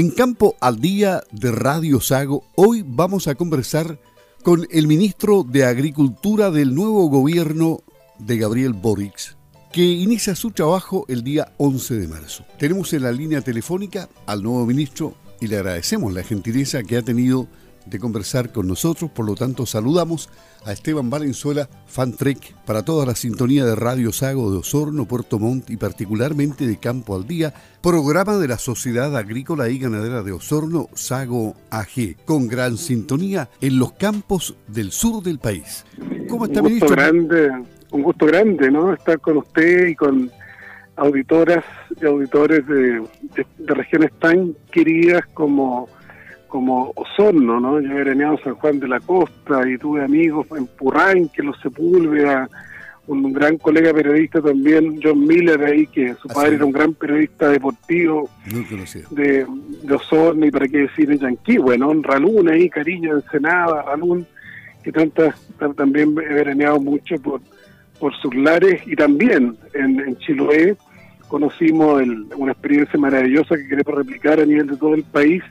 En Campo al Día de Radio Sago, hoy vamos a conversar con el ministro de Agricultura del nuevo gobierno de Gabriel Boric, que inicia su trabajo el día 11 de marzo. Tenemos en la línea telefónica al nuevo ministro y le agradecemos la gentileza que ha tenido de conversar con nosotros, por lo tanto saludamos a Esteban Valenzuela, fan trek para toda la sintonía de Radio Sago de Osorno, Puerto Montt y particularmente de Campo al Día, programa de la Sociedad Agrícola y Ganadera de Osorno, Sago AG, con gran sintonía en los campos del sur del país. ¿Cómo está, un gusto Grande, un gusto grande, ¿no? Estar con usted y con auditoras y auditores de regiones tan queridas como como Osorno, ¿no? Yo he veraneado en San Juan de la Costa y tuve amigos en Purrán, que los Sepúlveda, un gran colega periodista también, John Miller ahí, que su padre era un gran periodista deportivo de, de, Osorno y para qué decir en Yanquí, bueno, en Ralún ahí, Cariño, Ensenada, Ralún, que tantas, también he veraneado mucho por, por sus lares y también en, en Chiloé conocimos una experiencia maravillosa que queremos replicar a nivel de todo el país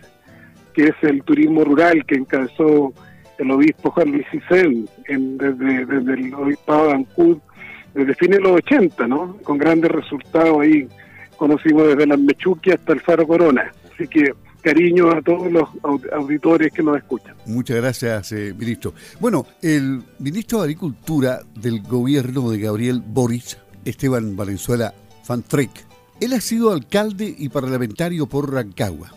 que es el turismo rural que encabezó el obispo Juan Luis Cicel desde, el obispado de Ancud, desde fines de los 80, ¿no? Con grandes resultados ahí, conocimos desde las Mechuquias hasta el Faro Corona. Así que cariño a todos los auditores que nos escuchan. Muchas gracias, eh, ministro. Bueno, el ministro de Agricultura del gobierno de Gabriel Boric, Esteban Valenzuela Fantrek, él ha sido alcalde y parlamentario por Rancagua.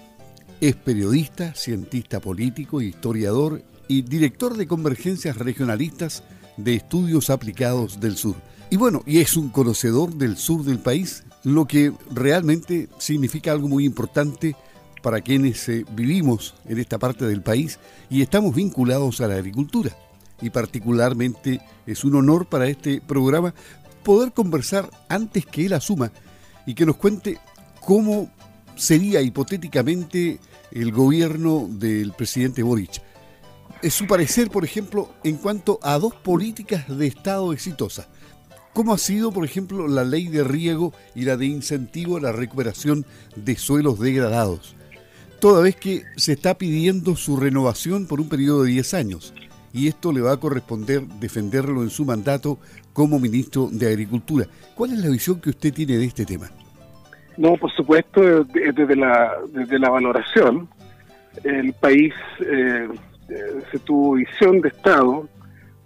Es periodista, cientista político, historiador y director de convergencias regionalistas de estudios aplicados del sur. Y bueno, y es un conocedor del sur del país, lo que realmente significa algo muy importante para quienes eh, vivimos en esta parte del país y estamos vinculados a la agricultura. Y particularmente es un honor para este programa poder conversar antes que él asuma y que nos cuente cómo sería hipotéticamente el gobierno del presidente Boric. Es su parecer, por ejemplo, en cuanto a dos políticas de Estado exitosas. ¿Cómo ha sido, por ejemplo, la ley de riego y la de incentivo a la recuperación de suelos degradados? Toda vez que se está pidiendo su renovación por un periodo de 10 años, y esto le va a corresponder defenderlo en su mandato como ministro de Agricultura. ¿Cuál es la visión que usted tiene de este tema? No, por supuesto, desde la, desde la valoración, el país eh, se tuvo visión de Estado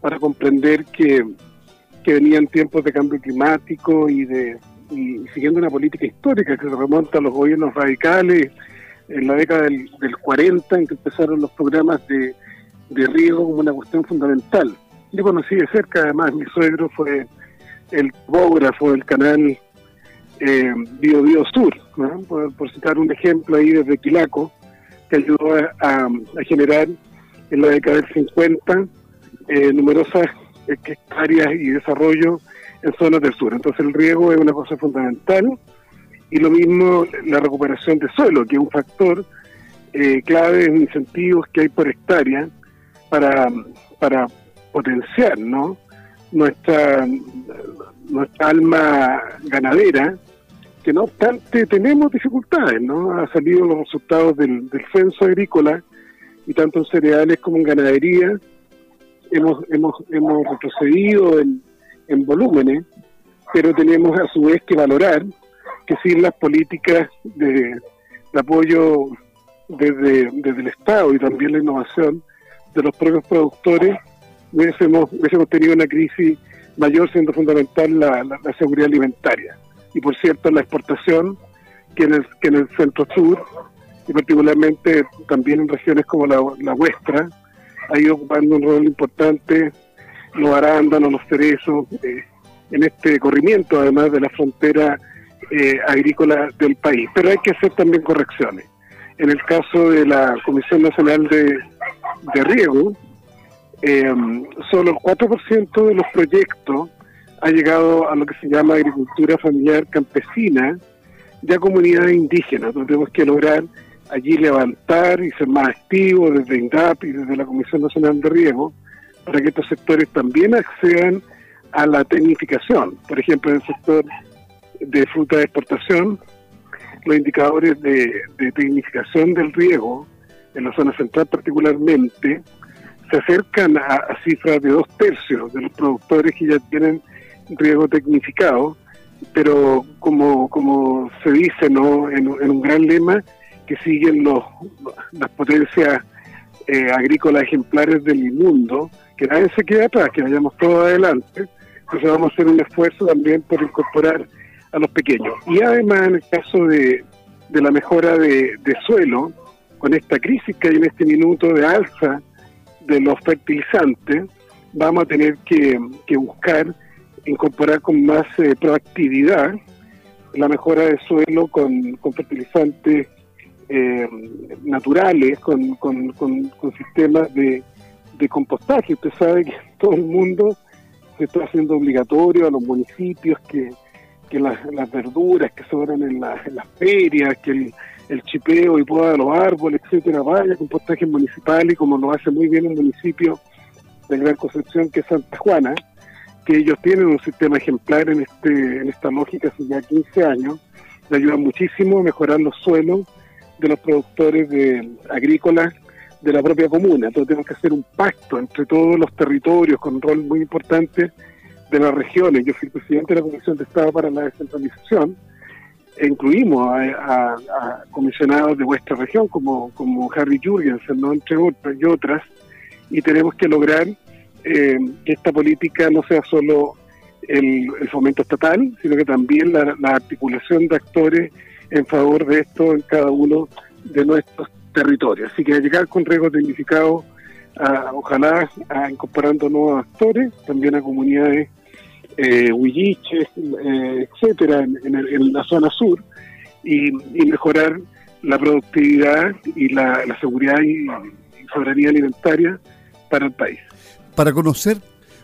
para comprender que, que venían tiempos de cambio climático y de y siguiendo una política histórica que se remonta a los gobiernos radicales en la década del, del 40 en que empezaron los programas de, de riego como una cuestión fundamental. Yo conocí de cerca, además, mi suegro fue el topógrafo del canal eh, Bio Sur, por, citar un ejemplo ahí desde Quilaco, que ayudó a, generar en la década del 50 eh, numerosas hectáreas y desarrollo en zonas del sur. Entonces el riego es una cosa fundamental y lo mismo la recuperación de suelo, que es un factor eh, clave en incentivos que hay por hectárea para, para potenciar ¿no? nuestra, nuestra alma ganadera que no obstante tenemos dificultades, ¿no? Han salido los resultados del, censo agrícola y tanto en cereales como en ganadería hemos, hemos, hemos retrocedido en, en volúmenes, pero tenemos a su vez que valorar que sin las políticas de, apoyo desde, desde, el Estado y también la innovación de los propios productores, hubiésemos, hubiésemos tenido una crisis mayor siendo fundamental la seguridad alimentaria y por cierto la exportación que en el, que en el centro sur y particularmente también en regiones como la, la vuestra ha ido ocupando un rol importante los arándanos, los cerezos, eh, en este corrimiento además de la frontera eh, agrícola del país. Pero hay que hacer también correcciones. En el caso de la Comisión Nacional de, de Riego, eh, solo el 4% de los proyectos ha llegado a lo que se llama agricultura familiar campesina, ya comunidades indígenas. Entonces tenemos que lograr allí levantar y ser más activos desde INDAP y desde la Comisión Nacional de Riego para que estos sectores también accedan a la tecnificación. Por ejemplo, en el sector de fruta de exportación, los indicadores de, de tecnificación del riego, en la zona central particularmente, se acercan a, cifras de dos tercios de los productores que ya tienen riego tecnificado, pero como, como se dice ¿no? en, un gran lema, que siguen los, las potencias eh, agrícolas ejemplares del mundo, que nadie se quede atrás, que vayamos todos adelante. Entonces vamos a hacer un esfuerzo también por incorporar a los pequeños. Y además en el caso de, de la mejora de, de suelo, con esta crisis que hay en este minuto de alza de los fertilizantes, vamos a tener que, buscar incorporar con más eh, proactividad la mejora de suelo con, fertilizantes eh, naturales, con, con, sistemas de, compostaje. Usted sabe que todo el mundo se está haciendo obligatorio a los municipios que, las, verduras que sobran en, las ferias, que el, el chipeo y poda de los árboles, etcétera, vaya compostaje municipal y como lo hace muy bien un municipio de Gran Concepción que es Santa Juana, que ellos tienen un sistema ejemplar en este en esta lógica hace ya 15 años, le ayuda muchísimo a mejorar los suelos de los productores de, agrícolas de la propia comuna. Entonces tenemos que hacer un pacto entre todos los territorios con un rol muy importante de las regiones. Yo fui presidente de la Comisión de Estado para la Descentralización incluimos a, comisionados de vuestra región como, como Harry Jurgensen, ¿no? entre otras y otras, y tenemos que lograr eh, que esta política no sea solo el, fomento estatal, sino que también la, articulación de actores en favor de esto en cada uno de nuestros territorios. Así que llegar con riesgo tecnificado, ojalá a, incorporando nuevos actores, también a comunidades eh, Huilliche, eh, etcétera, en, la zona sur, y, mejorar la productividad y la, seguridad y, soberanía alimentaria para el país. Para conocer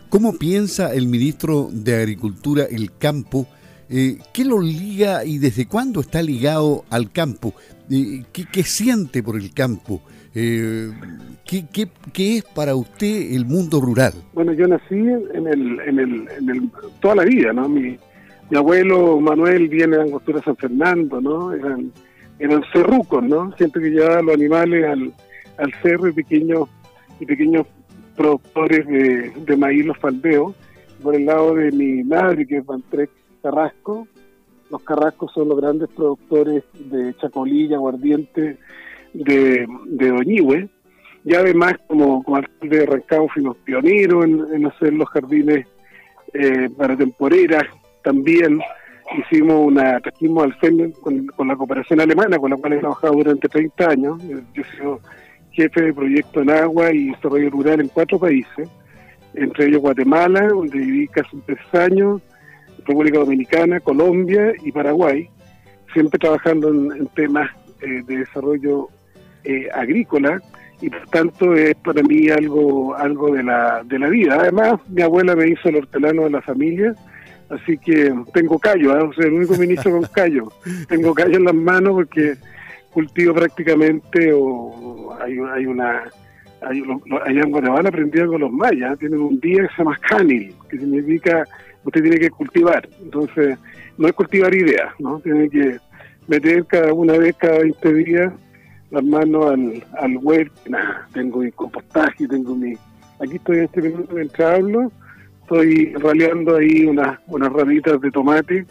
cómo piensa el ministro de Agricultura el campo, eh, ¿qué lo liga y desde cuándo está ligado al campo? Eh, ¿qué, ¿qué, siente por el campo? Eh, ¿qué, es para usted el mundo rural? Bueno, yo nací en el, en el, en el toda la vida, ¿no? Mi, mi abuelo Manuel viene de Angostura San Fernando, ¿no? Eran, eran cerrucos, ¿no? Siempre que llevaba los animales al, al cerro y pequeños, y pequeños productores de, de maíz los faldeos. Por el lado de mi madre, que es Bantrec Carrasco, los carrascos son los grandes productores de chacolilla, aguardiente, de, de Doñihue, y además como, como alcalde de Rancagua fuimos pioneros en, hacer los jardines eh, para temporeras, también hicimos una, trajimos al FEM con, la cooperación alemana, con la cual he trabajado durante 30 años, yo he sido jefe de proyecto en agua y desarrollo rural en cuatro países, entre ellos Guatemala, donde viví casi tres años, República Dominicana, Colombia y Paraguay, siempre trabajando en, temas eh, de desarrollo eh, agrícola y por tanto es para mí algo algo de la, de la vida. Además, mi abuela me hizo el hortelano de la familia, así que tengo callo, ¿eh? o sea, el único ministro con callo. Tengo callo en las manos porque cultivo prácticamente o hay, hay una... Hay, allá en Guatemala aprendieron con los mayas, tienen un día que se llama canil, que significa usted tiene que cultivar. Entonces, no es cultivar ideas, ¿no? Tiene que meter cada una vez, cada 20 días, las manos al, al web, tengo mi compostaje, tengo mi... Aquí estoy en este minuto mientras hablo, estoy raleando ahí unas, unas ramitas de tomate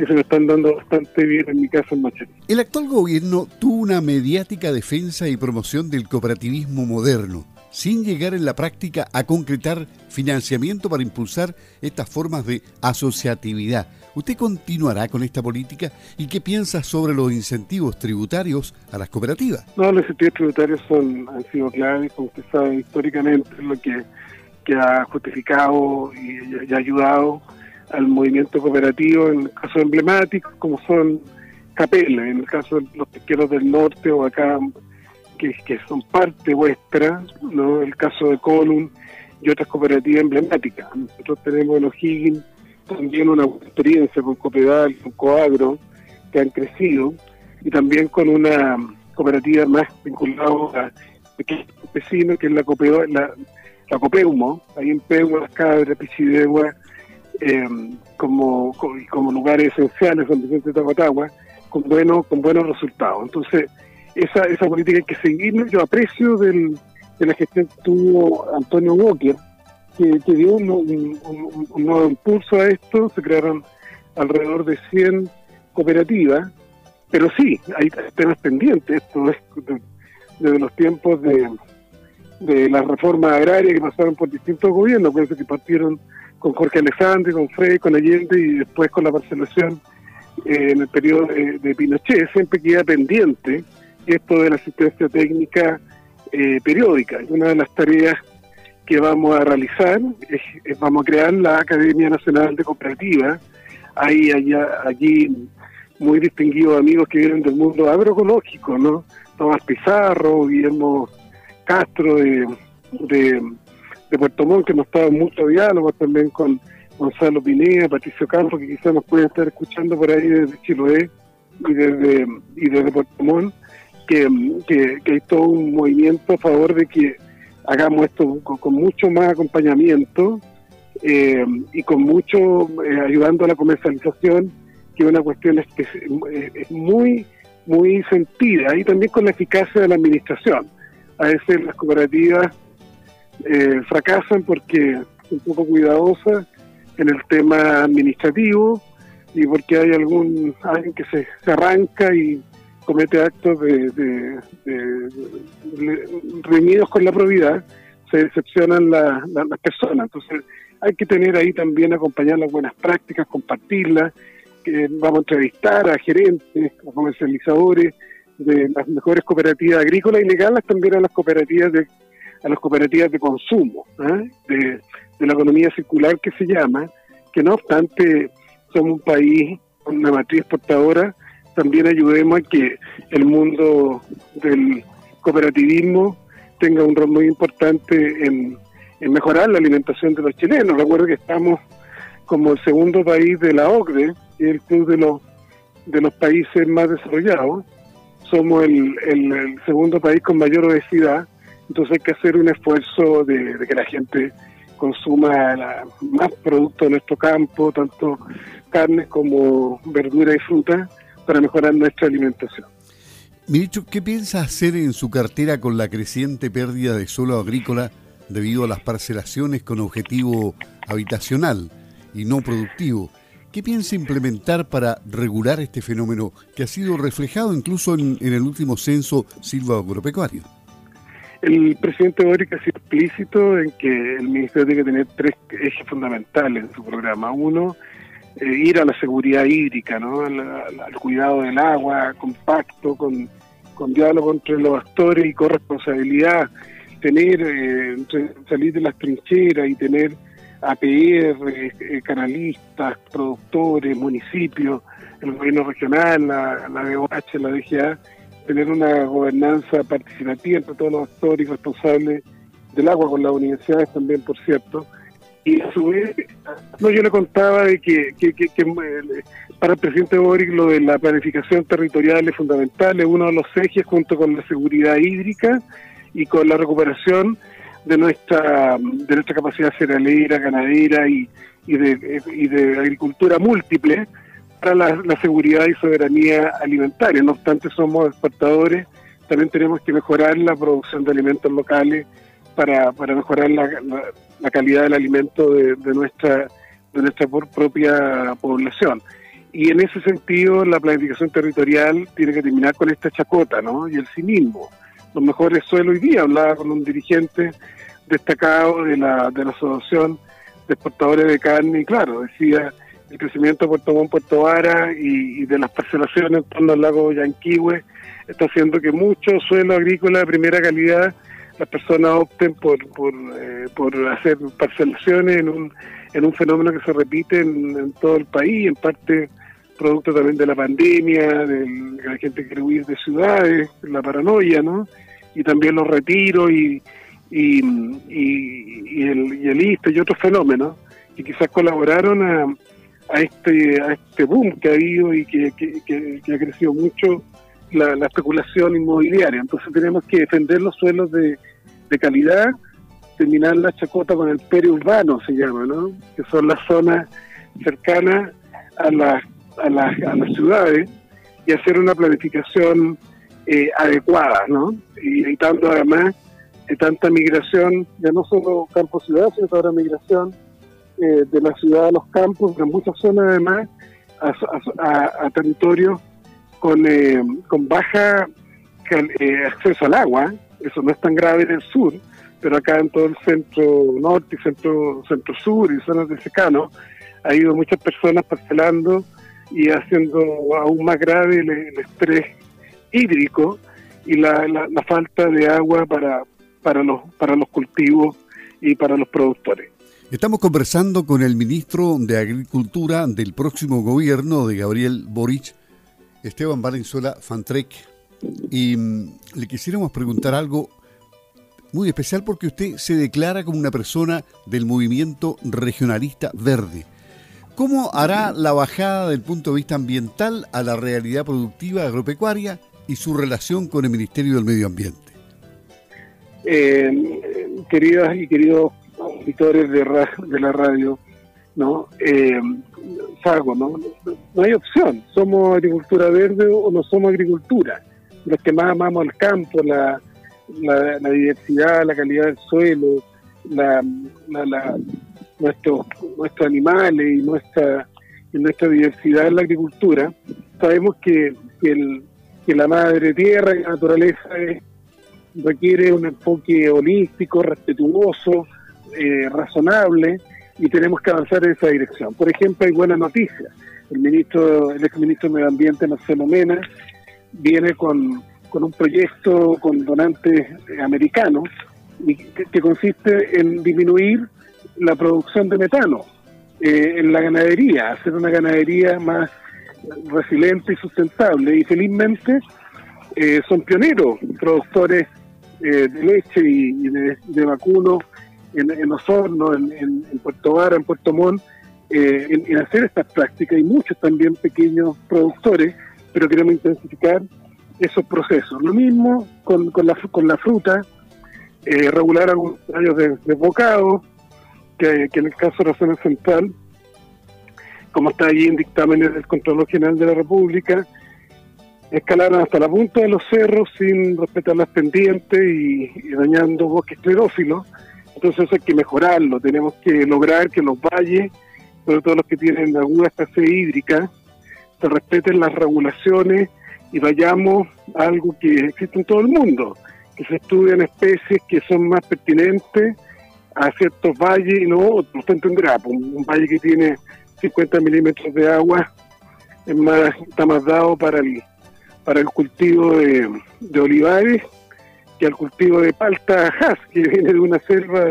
que se me están dando bastante bien en mi casa en Machete. El actual gobierno tuvo una mediática defensa y promoción del cooperativismo moderno, sin llegar en la práctica a concretar financiamiento para impulsar estas formas de asociatividad. ¿Usted continuará con esta política y qué piensa sobre los incentivos tributarios a las cooperativas? No, los incentivos tributarios son, han sido claves, como usted sabe, históricamente lo que, que ha justificado y, ha ayudado al movimiento cooperativo en casos emblemáticos como son Capel, en el caso de los pesqueros del norte o acá que, que son parte vuestra, ¿no? el caso de Colum y otras cooperativas emblemáticas. Nosotros tenemos en O'Higgins también una experiencia con Copedal, con Coagro, que han crecido, y también con una cooperativa más vinculada a pequeños vecinos, que es la, Copeo, la, la Copeumo, ahí en Peumo, las cabras, Pichidegua, eh, como, como lugares esenciales, San Vicente de Tahuatagua, con buenos con buenos resultados. Entonces, esa, esa política hay que seguir. Yo aprecio del, de la gestión que tuvo Antonio Walker, que, dio un, nuevo impulso a esto, se crearon alrededor de 100 cooperativas, pero sí, hay temas pendientes, esto es desde los tiempos de, de la reforma agraria que pasaron por distintos gobiernos, que partieron con Jorge Alessandri, con Frey, con Allende y después con la parcelación eh, en el periodo de, Pinochet, siempre queda pendiente esto de la asistencia técnica eh, periódica. Una de las tareas que vamos a realizar es, vamos a crear la Academia Nacional de Cooperativas. Hay allá, allí muy distinguidos amigos que vienen del mundo agroecológico, ¿no? Tomás Pizarro, Guillermo Castro de, Puerto Montt, que hemos estado en mucho diálogo también con Gonzalo Pineda, Patricio Campos, que quizás nos pueden estar escuchando por ahí desde Chiloé y desde, y desde Puerto Montt, que, que, que hay todo un movimiento a favor de que hagamos esto con, mucho más acompañamiento eh, y con mucho eh, ayudando a la comercialización, que es una cuestión es, es, muy, muy sentida, y también con la eficacia de la administración. A veces las cooperativas eh, fracasan porque son un poco cuidadosas en el tema administrativo y porque hay algún alguien que se, se arranca y comete actos de, de, con la probidad, se decepcionan las personas. Entonces hay que tener ahí también acompañar las buenas prácticas, compartirlas. Que vamos a entrevistar a gerentes, a comercializadores de las mejores cooperativas agrícolas y legales también a las cooperativas de a las cooperativas de consumo, ¿eh? de, la economía circular que se llama, que no obstante somos un país con una matriz exportadora, también ayudemos a que el mundo del cooperativismo tenga un rol muy importante en, mejorar la alimentación de los chilenos. Recuerdo que estamos como el segundo país de la OCDE, el club de los, de los países más desarrollados. Somos el, segundo país con mayor obesidad, entonces hay que hacer un esfuerzo de, que la gente consuma más productos de nuestro campo, tanto carnes como verdura y fruta, para mejorar nuestra alimentación. Ministro, ¿qué piensa hacer en su cartera con la creciente pérdida de suelo agrícola debido a las parcelaciones con objetivo habitacional y no productivo? ¿Qué piensa implementar para regular este fenómeno que ha sido reflejado incluso en, el último censo silva-agropecuario? El presidente Boric ha sido explícito en que el ministerio tiene que tener tres ejes fundamentales en su programa. Uno, eh, ir a la seguridad hídrica, ¿no? al, cuidado del agua, compacto, con, con diálogo entre los actores y corresponsabilidad, tener, eh, salir de las trincheras y tener APR, eh, canalistas, productores, municipios, el gobierno regional, la, la DOH, la DGA, tener una gobernanza participativa entre todos los actores responsables del agua con las universidades también, por cierto, y a su vez, no, yo le contaba de que, que, eh, para el presidente Boric lo de la planificación territorial es fundamental, es uno de los ejes junto con la seguridad hídrica y con la recuperación de nuestra de nuestra capacidad cerealera, ganadera y, de, y de agricultura múltiple para la, seguridad y soberanía alimentaria. No obstante, somos exportadores, también tenemos que mejorar la producción de alimentos locales para, para mejorar la la calidad del alimento de, nuestra de nuestra propia población. Y en ese sentido, la planificación territorial tiene que terminar con esta chacota, ¿no? Y el cinismo. Los mejores suelos hoy día, hablaba con un dirigente destacado de la, de la Asociación de Exportadores de Carne, y claro, decía el crecimiento de Puerto Montt, Puerto Vara y, de las parcelaciones en torno al lago Yanquihue está haciendo que muchos suelos agrícolas de primera calidad las personas opten por, por, eh, por hacer parcelaciones en un, en un fenómeno que se repite en, todo el país, en parte producto también de la pandemia, de que la gente quiere huir de ciudades, la paranoia, ¿no? Y también los retiros y, y, y, el, y el ISTE y otros fenómenos que quizás colaboraron a, a este a este boom que ha habido y que, que, ha crecido mucho la, la, especulación inmobiliaria. Entonces tenemos que defender los suelos de, de calidad, terminar la chacota con el periurbano, se llama, ¿no? Que son las zonas cercanas a las, a las, a las ciudades y hacer una planificación eh, adecuada, ¿no? Y evitando además eh, tanta migración, ya no solo campo-ciudad, sino toda migración eh, de la ciudad a los campos, en muchas zonas además a, territorios con, con baja acceso al agua, eso no es tan grave en el sur, pero acá en todo el centro norte y centro, centro sur y zonas de secano, ha ido muchas personas parcelando y haciendo aún más grave el, estrés hídrico y la, la, falta de agua para, para, los, para los cultivos y para los productores. Estamos conversando con el ministro de Agricultura del próximo gobierno de Gabriel Boric, Esteban Valenzuela Fantrek, y mm, le quisiéramos preguntar algo muy especial porque usted se declara como una persona del movimiento regionalista verde. ¿Cómo hará la bajada del punto de vista ambiental a la realidad productiva agropecuaria y su relación con el Ministerio del Medio Ambiente? Eh, queridas y queridos auditores de, de la radio, ¿no? Eh, ¿no? No hay opción. ¿Somos agricultura verde o no somos agricultura? Los que más amamos el campo, la, la, diversidad, la calidad del suelo, la, nuestros, nuestros animales y nuestra, nuestra diversidad en la agricultura, sabemos que, que, la madre tierra y la naturaleza requiere un enfoque holístico, respetuoso, eh, razonable, y tenemos que avanzar en esa dirección. Por ejemplo, hay buenas noticias. El ministro, el exministro de Medio Ambiente, Marcelo Mena, viene con, con un proyecto con donantes americanos que, consiste en disminuir la producción de metano eh, en la ganadería, hacer una ganadería más resiliente y sustentable. Y felizmente eh, son pioneros, productores eh, de leche y, de, vacuno en, en Osorno, en, Puerto Vara, en Puerto Montt, en, en, hacer estas prácticas y muchos también pequeños productores, pero queremos intensificar esos procesos. Lo mismo con, con, la, con la fruta, eh, regular algunos años de, de que, en el caso de la zona central, como está allí en dictámenes del Control General de la República, escalaron hasta la punta de los cerros sin respetar las pendientes y, dañando bosques clerófilos. Entonces eso hay que mejorarlo, tenemos que lograr que los valles, sobre todo los que tienen aguda escasez hídrica, se respeten las regulaciones y vayamos a algo que existe en todo el mundo, que se estudian especies que son más pertinentes a ciertos valles y no otros. Tanto en Grapo, un, valle que tiene 50 milímetros de agua es más, está más dado para el, para el cultivo de, olivares que al cultivo de palta has, que viene de una selva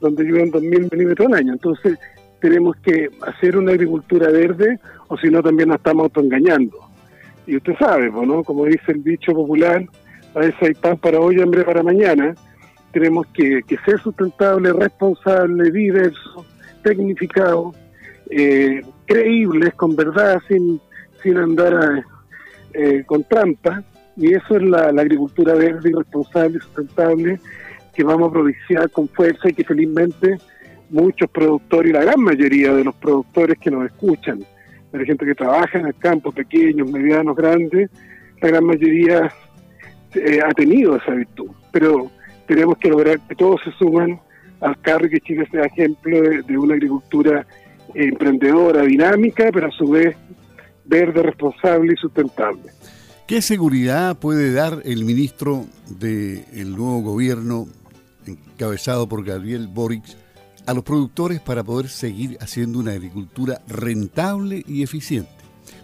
donde llueven 2.000 milímetros al año. Entonces tenemos que hacer una agricultura verde o si no también nos estamos autoengañando y usted sabe, ¿no? como dice el dicho popular, a veces hay pan para hoy hambre para mañana. Tenemos que, ser sustentable, responsable, diverso, tecnificado, eh, creíbles, con verdad, sin, sin andar eh, con trampa. Y eso es la, agricultura verde y responsable y sustentable que vamos a propiciar con fuerza y que felizmente muchos productores y la gran mayoría de los productores que nos escuchan hay gente que trabaja en el campo, pequeños, medianos, grandes, la gran mayoría eh, ha tenido esa virtud. Pero tenemos que lograr que todos se suman al carro y que Chile sea ejemplo de, una agricultura emprendedora, dinámica, pero a su vez verde, responsable y sustentable. ¿Qué seguridad puede dar el ministro del nuevo gobierno encabezado por Gabriel Boric a los productores para poder seguir haciendo una agricultura rentable y eficiente.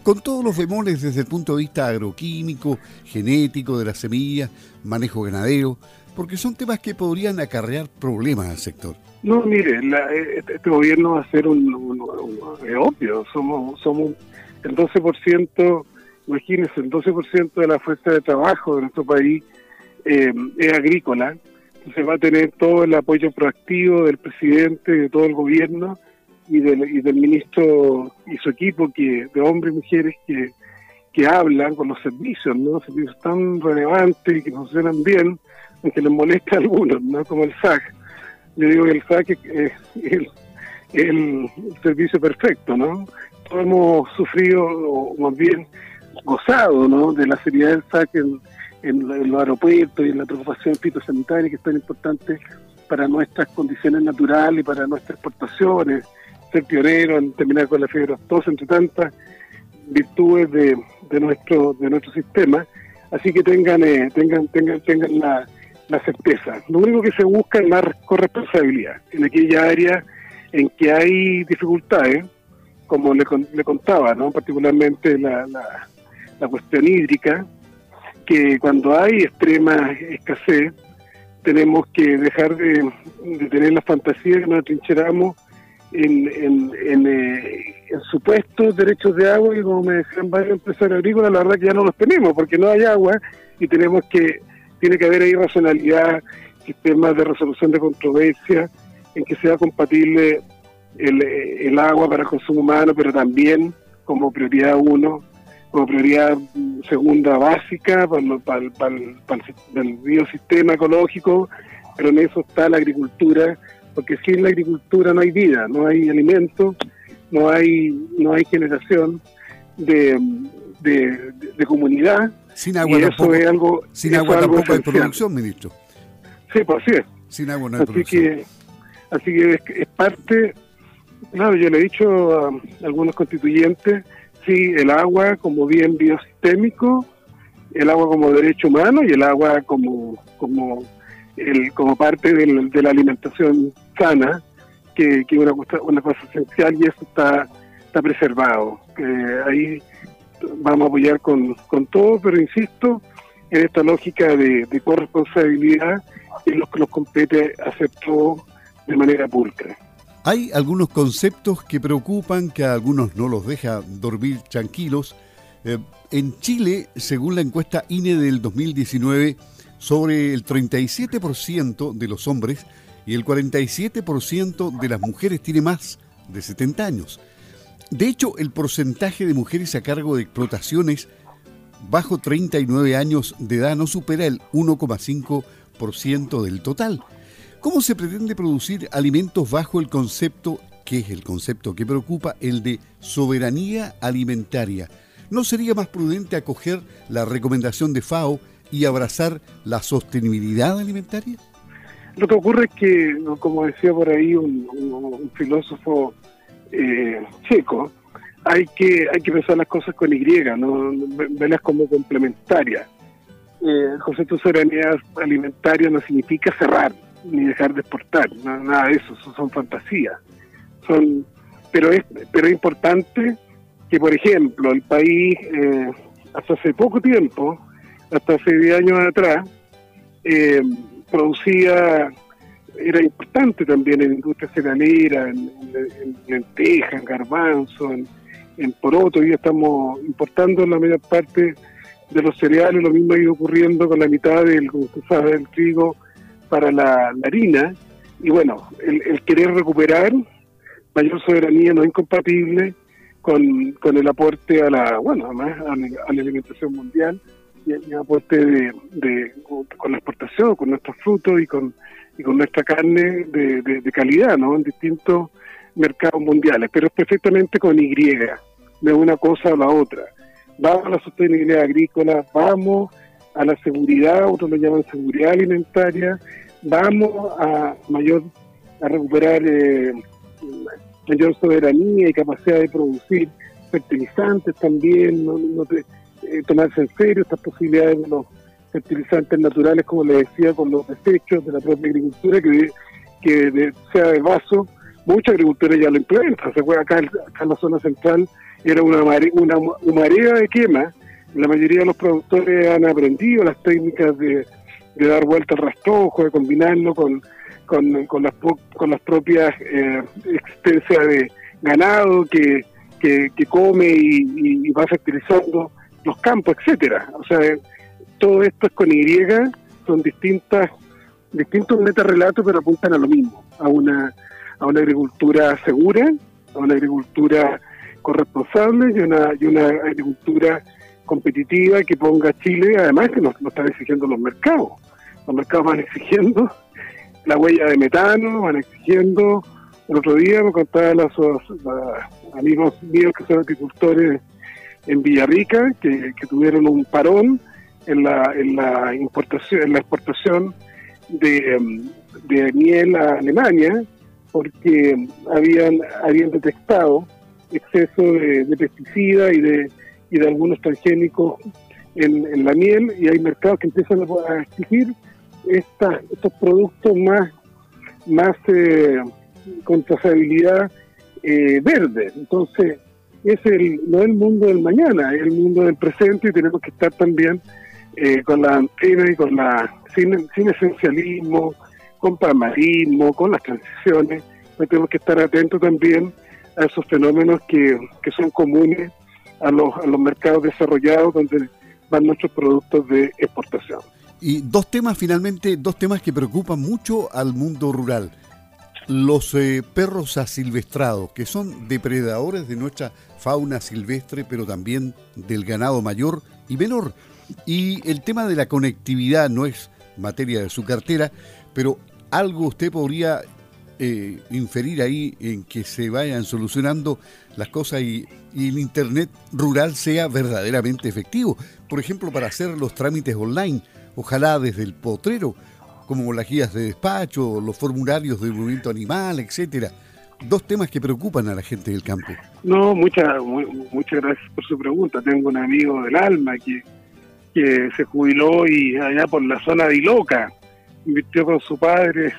Con todos los bemoles desde el punto de vista agroquímico, genético de las semillas, manejo ganadero, porque son temas que podrían acarrear problemas al sector. No, mire, eh, este, este gobierno va a ser un, obvio, somos, somos el 12%, imagínense, el 12% de la fuerza de trabajo de nuestro país eh, es agrícola, se va a tener todo el apoyo proactivo del presidente, de todo el gobierno y del, y del ministro y su equipo que de hombres y mujeres que, que hablan con los servicios, ¿no? Servicios tan relevantes y que funcionan bien, aunque les molesta a algunos, ¿no? Como el SAC. Yo digo que el SAC es el, el servicio perfecto, ¿no? Todos hemos sufrido, o más bien gozado ¿no? de la seriedad del saque en, los aeropuertos y en la preocupación fitosanitaria que es tan importante para nuestras condiciones naturales y para nuestras exportaciones, ser pionero en terminar con la fiebre aftosa, entre tantas virtudes de, de nuestro de nuestro sistema. Así que tengan eh, tengan tengan tengan la, la certeza. Lo único que se busca es más corresponsabilidad en aquella área en que hay dificultades, como le, le contaba, ¿no? particularmente la, la, cuestión hídrica, que cuando hay extrema escasez, tenemos que dejar de, tener la fantasía que nos atrincheramos en, en, eh, supuestos derechos de agua y como me decían varios empresarios agrícolas, la verdad que ya no los tenemos porque no hay agua y tenemos que tiene que haber ahí racionalidad, sistemas de resolución de controversia, en que sea compatible el, agua para el consumo humano, pero también como prioridad uno, como prioridad segunda básica para, el biosistema ecológico, pero en eso está la agricultura, porque sin la agricultura no hay vida, no hay alimento, no hay, no hay generación de, de comunidad sin agua tampoco, es algo, sin agua tampoco hay producción, ministro. Sí, pues así es. Sin agua no hay así producción. Que, así que es, parte, claro, yo le he dicho a algunos constituyentes, sí, el agua como bien biosistémico, el agua como derecho humano y el agua como como el, como parte de la alimentación sana, que es una, una cosa esencial y eso está, está preservado. Eh, ahí vamos a apoyar con, con todo, pero insisto, en esta lógica de, corresponsabilidad en los que nos compete hacer todo de manera pulcra. Hay algunos conceptos que preocupan, que a algunos no los deja dormir tranquilos. Eh, en Chile, según la encuesta INE del 2019, sobre el 37% de los hombres y el 47% de las mujeres tiene más de 70 años. De hecho, el porcentaje de mujeres a cargo de explotaciones bajo 39 años de edad no supera el 1,5% del total. ¿Cómo se pretende producir alimentos bajo el concepto, que es el concepto que preocupa, el de soberanía alimentaria? ¿No sería más prudente acoger la recomendación de FAO y abrazar la sostenibilidad alimentaria? Lo que ocurre es que, como decía por ahí un, filósofo eh, checo, hay que hay que pensar las cosas con Y, no verlas como complementarias. Eh, el concepto de soberanía alimentaria no significa cerrar ni dejar de exportar, nada de eso, son, fantasías. Son, pero es pero es importante que, por ejemplo, el país eh, hasta hace poco tiempo, hasta hace 10 años atrás, eh, producía era importante también en industria cerealera, en, en, lentejas, en garbanzo, en, en poroto. Hoy estamos importando la mayor parte de los cereales, lo mismo ha ido ocurriendo con la mitad del, como del trigo para la, harina. Y bueno, el, querer recuperar mayor soberanía no es incompatible con, con el aporte a la, bueno, a, la alimentación mundial y el aporte de, de, con la exportación, con nuestros frutos y con y con nuestra carne de, de, calidad, ¿no? En distintos mercados mundiales, pero es perfectamente con Y, de una cosa a la otra. Vamos a la sostenibilidad agrícola, vamos a la seguridad, otros lo llaman seguridad alimentaria, vamos a mayor a recuperar eh, mayor soberanía y capacidad de producir fertilizantes también, no, eh, tomarse en serio estas posibilidades de los fertilizantes naturales, como le decía, con los desechos de la propia agricultura, que, que sea de vaso, muchos agricultores ya lo implementan. Se acá, acá en la zona central era una, una, marea de quema. La mayoría de los productores han aprendido las técnicas de, dar vuelta al rastrojo, de combinarlo con, con, las, con las propias eh, existencias de ganado que, que, come y, y, va fertilizando los campos, etcétera. O sea, todo esto es con Y, son distintas, distintos metarrelatos, pero apuntan a lo mismo, a una, a una agricultura segura, a una agricultura corresponsable y una, y una agricultura competitiva que ponga Chile, además que nos están exigiendo los mercados. Los mercados van exigiendo la huella de metano, van exigiendo, el otro día me contaban los, amigos míos que son agricultores en Villarrica, que, tuvieron un parón en la, en la importación, en la exportación de, em, miel a Alemania, porque habían, habían detectado exceso de, de pesticidas y de, y de algunos transgénicos en, la miel y hay mercados que empiezan a exigir esta, estos productos más, más eh, con trazabilidad eh, verde. Entonces, es el, no es el mundo del mañana, es el mundo del presente y tenemos que estar también eh, con la antena y con la sin, sin esencialismo, con pragmatismo, con las transiciones. Tenemos que estar atentos también a esos fenómenos que, que son comunes a los, a los mercados desarrollados donde van nuestros productos de exportación. Y dos temas finalmente, dos temas que preocupan mucho al mundo rural. Los eh, perros asilvestrados, que son depredadores de nuestra fauna silvestre, pero también del ganado mayor y menor. Y el tema de la conectividad no es materia de su cartera, pero algo usted podría eh, inferir ahí en que se vayan solucionando las cosas y, el Internet rural sea verdaderamente efectivo. Por ejemplo, para hacer los trámites online, ojalá desde el potrero, como las guías de despacho, los formularios de movimiento animal, etcétera. Dos temas que preocupan a la gente del campo. No, muchas muchas gracias por su pregunta. Tengo un amigo del alma que, que se jubiló y allá por la zona de Iloca invirtió con su padre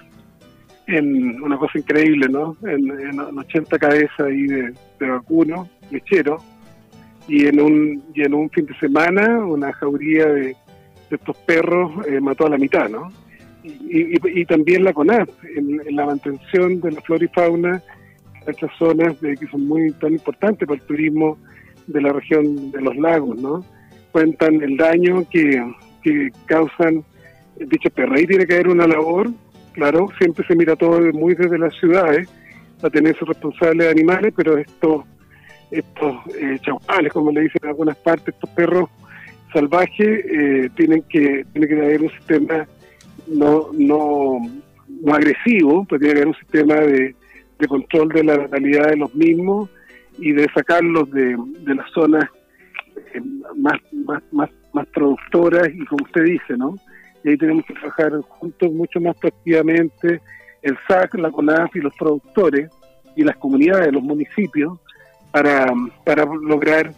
en una cosa increíble, ¿no? En, 80 cabezas ahí de, vacuno, lechero, y en un y en un fin de semana una jauría de, estos perros eh, mató a la mitad, ¿no? Y, también la CONAF, en, la mantención de la flora y fauna en estas zonas que son muy tan importantes para el turismo de la región de los lagos, ¿no? Cuentan el daño que, causan dichos perros. Ahí tiene que haber una labor claro, siempre se mira todo muy desde las ciudades, a tener sus responsables animales, pero estos, estos eh, como le dicen en algunas partes, estos perros salvajes, eh, tienen que tiene que haber un sistema no, no, no agresivo, pues tiene que haber un sistema de, de control de la natalidad de los mismos y de sacarlos de, de las zonas eh, más, más, más, más productoras y como usted dice, ¿no? Y ahí tenemos que trabajar juntos mucho más proactivamente el SAC, la CONAF y los productores y las comunidades, los municipios, para, para lograr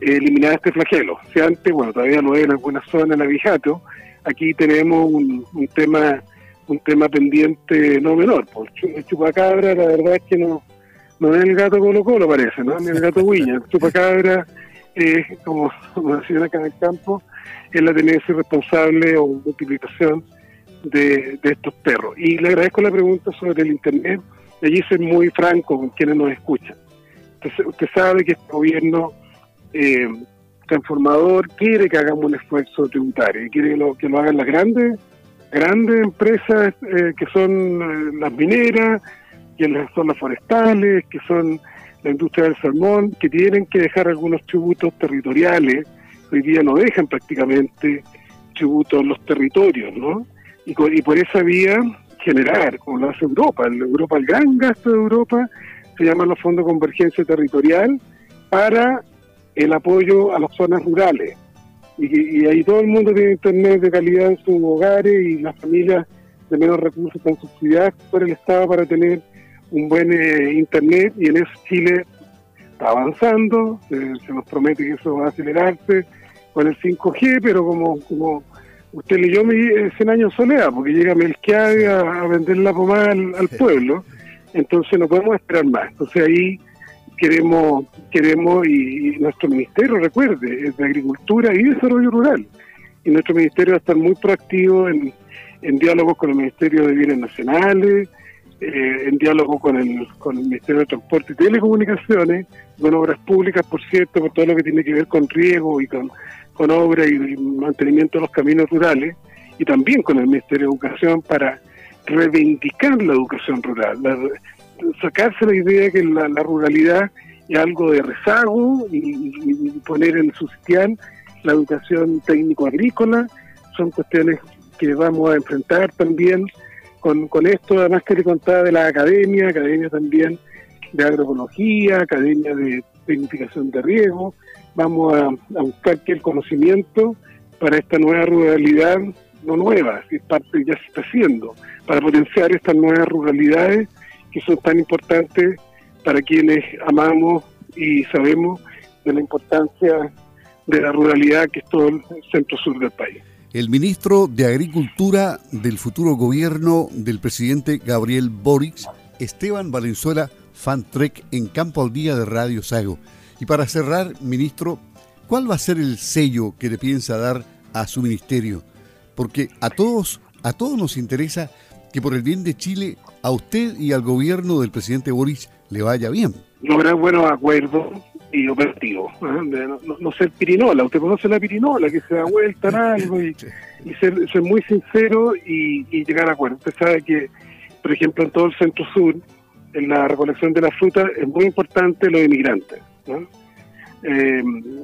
eliminar este flagelo. Si antes, bueno, todavía no hay en algunas zonas, en Abijato, aquí tenemos un, un tema un tema pendiente no menor. Por el chupacabra, la verdad es que no, no es el gato Colo Colo, parece, ¿no? Ni el gato Guiña. El chupacabra es, como, como decían acá en el campo, es la tenencia responsable o multiplicación de, estos perros. Y le agradezco la pregunta sobre el Internet. Allí soy muy franco con quienes nos escuchan. Usted, sabe que este gobierno eh, transformador quiere que hagamos un esfuerzo tributario y quiere que lo, que lo hagan las grandes grandes empresas eh, que son eh, las mineras, que son las forestales, que son la industria del salmón, que tienen que dejar algunos tributos territoriales hoy día no dejan prácticamente tributo en los territorios, ¿no? Y, por esa vía generar, como lo hace Europa, en Europa el gran gasto de Europa se llama los fondos de convergencia territorial para el apoyo a las zonas rurales. Y, ahí todo el mundo tiene internet de calidad en sus hogares y las familias de menos recursos están subsidiadas por el Estado para tener un buen eh, internet y en eso Chile está avanzando, se nos promete que eso va a acelerarse con el 5G, pero como, como usted leyó mi 100 años soledad, porque llega Melquiade a, a vender la pomada al, pueblo, entonces no podemos esperar más. Entonces ahí queremos, queremos y, nuestro ministerio, recuerde, es de Agricultura y Desarrollo Rural. Y nuestro ministerio va a estar muy proactivo en, en diálogos con el Ministerio de Bienes Nacionales, eh, en diálogo con el, con el Ministerio de Transporte y Telecomunicaciones, con obras públicas, por cierto, por todo lo que tiene que ver con riego y con, con obra y, mantenimiento de los caminos rurales, y también con el Ministerio de Educación para reivindicar la educación rural, sacarse la idea de que la, ruralidad es algo de rezago y, poner en su sitial la educación técnico-agrícola, son cuestiones que vamos a enfrentar también con, esto, además que le contaba de la academia, academia también de agroecología, academia de tecnificación de riego, vamos a, buscar que el conocimiento para esta nueva ruralidad, no nueva, es parte ya se está haciendo, para potenciar estas nuevas ruralidades que son tan importantes para quienes amamos y sabemos de la importancia de la ruralidad que es todo el centro-sur del país. El ministro de Agricultura del futuro gobierno del presidente Gabriel Boric, Esteban Valenzuela Fantrek en Campo al Día de Radio Sago. Y para cerrar, ministro, ¿cuál va a ser el sello que le piensa dar a su ministerio? Porque a todos, a todos nos interesa que por el bien de Chile, a usted y al gobierno del presidente Boric le vaya bien. Buenos acuerdos y operativos. ¿eh? No, ser pirinola, usted conoce la pirinola, que se da vuelta en algo y, ser, muy sincero y, llegar a acuerdos. Usted sabe que, por ejemplo, en todo el centro sur, en la recolección de la fruta es muy importante los inmigrantes. Eh,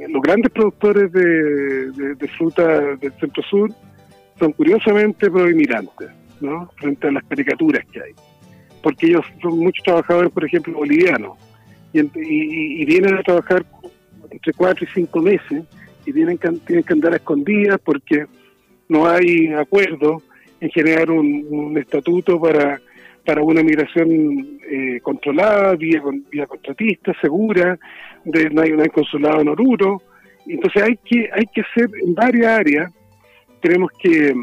los grandes productores de, fruta del centro sur son curiosamente pro inmigrantes, ¿no? frente a las caricaturas que hay. Porque ellos son muchos trabajadores, por ejemplo, bolivianos, y, vienen a trabajar entre cuatro y cinco meses y tienen que, tienen que andar escondidas porque no hay acuerdo en generar un estatuto para para una migración eh, controlada, vía, vía contratista, segura, de, no, hay, consulado en Oruro. Entonces hay que, hay que hacer en varias áreas, tenemos que,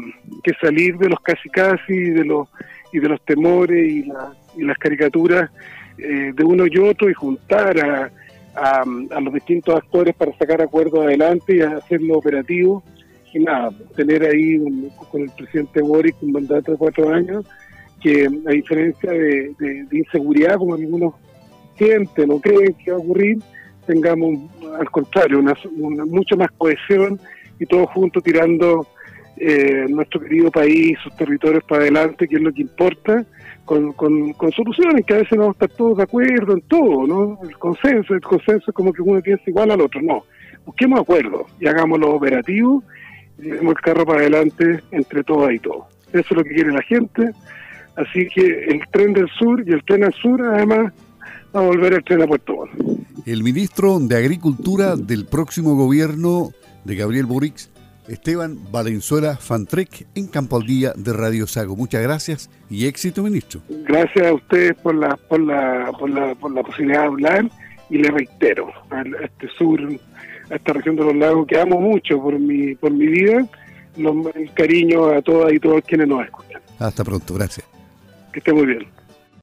salir de los casi casi y de los, y de los temores y, las caricaturas eh, de uno y otro y juntar a, a, los distintos actores para sacar acuerdos adelante y hacerlo operativo. Y nada, tener ahí con el presidente Boric un mandato de cuatro años que a diferencia de, inseguridad, como algunos sienten o creen que va a ocurrir, tengamos al contrario, una, mucha más cohesión y todos juntos tirando eh, nuestro querido país, sus territorios para adelante, que es lo que importa, con, soluciones, que a veces no vamos a estar todos de acuerdo en todo, ¿no? El consenso, el consenso es como que uno piensa igual al otro, no. Busquemos acuerdos y hagámoslo operativo y llevemos el carro para adelante entre todas y todos. Eso es lo que quiere la gente, Así que el tren del sur y el tren al sur, además, va a volver el tren a Puerto Montt. El ministro de Agricultura del próximo gobierno de Gabriel Boric, Esteban Valenzuela Fantrec, en Campo al Día de Radio Sago. Muchas gracias y éxito, ministro. Gracias a ustedes por la, por la, por la, por la posibilidad de hablar y le reitero a este sur, a esta región de los lagos que amo mucho por mi, por mi vida, el cariño a todas y todos quienes nos escuchan. Hasta pronto, gracias. Que esté muy bien.